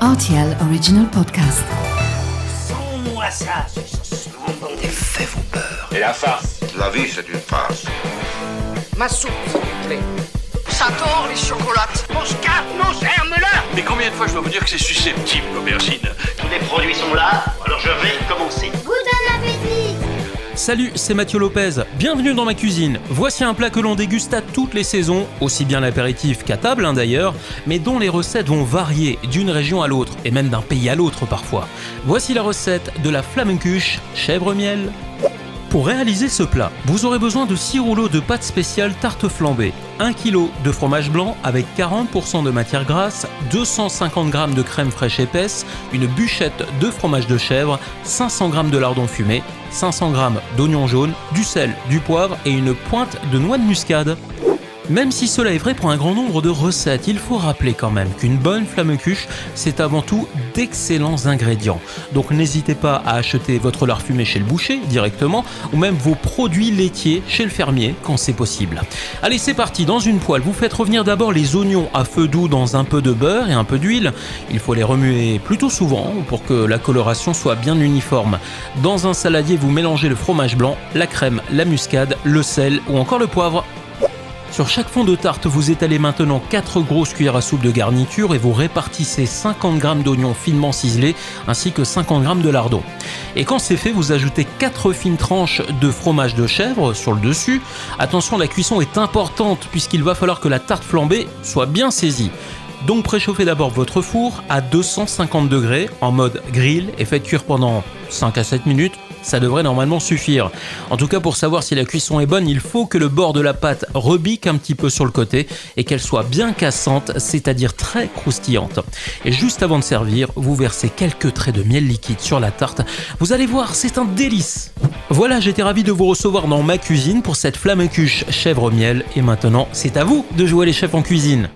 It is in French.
RTL Original Podcast. Sans-moi ça, ce Les faits vous peur. Et la farce La vie, c'est une farce. Ma soupe, s'il vous plaît. Ça tord les chocolates. On se casse nos germes-là Mais combien de fois je dois vous dire que c'est susceptible, l'aubergine? Tous les produits sont là, alors je vais commencer. Salut, c'est Mathieu Lopez. Bienvenue dans ma cuisine. Voici un plat que l'on déguste à toutes les saisons, aussi bien l'apéritif qu'à table hein, d'ailleurs, mais dont les recettes vont varier d'une région à l'autre, et même d'un pays à l'autre parfois. Voici la recette de la flamencuche chèvre-miel. Pour réaliser ce plat, vous aurez besoin de 6 rouleaux de pâte spéciale tarte flambée, 1 kg de fromage blanc avec 40% de matière grasse, 250 g de crème fraîche épaisse, une bûchette de fromage de chèvre, 500 g de lardon fumé, 500 g d'oignon jaune, du sel, du poivre et une pointe de noix de muscade. Même si cela est vrai pour un grand nombre de recettes, il faut rappeler quand même qu'une bonne flamme-cuche, c'est avant tout d'excellents ingrédients. Donc n'hésitez pas à acheter votre lard fumé chez le boucher directement, ou même vos produits laitiers chez le fermier quand c'est possible. Allez, c'est parti, dans une poêle, vous faites revenir d'abord les oignons à feu doux dans un peu de beurre et un peu d'huile. Il faut les remuer plutôt souvent pour que la coloration soit bien uniforme. Dans un saladier, vous mélangez le fromage blanc, la crème, la muscade, le sel ou encore le poivre. Sur chaque fond de tarte, vous étalez maintenant 4 grosses cuillères à soupe de garniture et vous répartissez 50 g d'oignons finement ciselés ainsi que 50 g de lardon. Et quand c'est fait, vous ajoutez 4 fines tranches de fromage de chèvre sur le dessus. Attention, la cuisson est importante puisqu'il va falloir que la tarte flambée soit bien saisie. Donc préchauffez d'abord votre four à 250 degrés en mode grill et faites cuire pendant 5 à 7 minutes. Ça devrait normalement suffire. En tout cas, pour savoir si la cuisson est bonne, il faut que le bord de la pâte rebique un petit peu sur le côté et qu'elle soit bien cassante, c'est-à-dire très croustillante. Et juste avant de servir, vous versez quelques traits de miel liquide sur la tarte. Vous allez voir, c'est un délice. Voilà, j'étais ravi de vous recevoir dans ma cuisine pour cette flamme cuche chèvre miel. Et maintenant, c'est à vous de jouer les chefs en cuisine.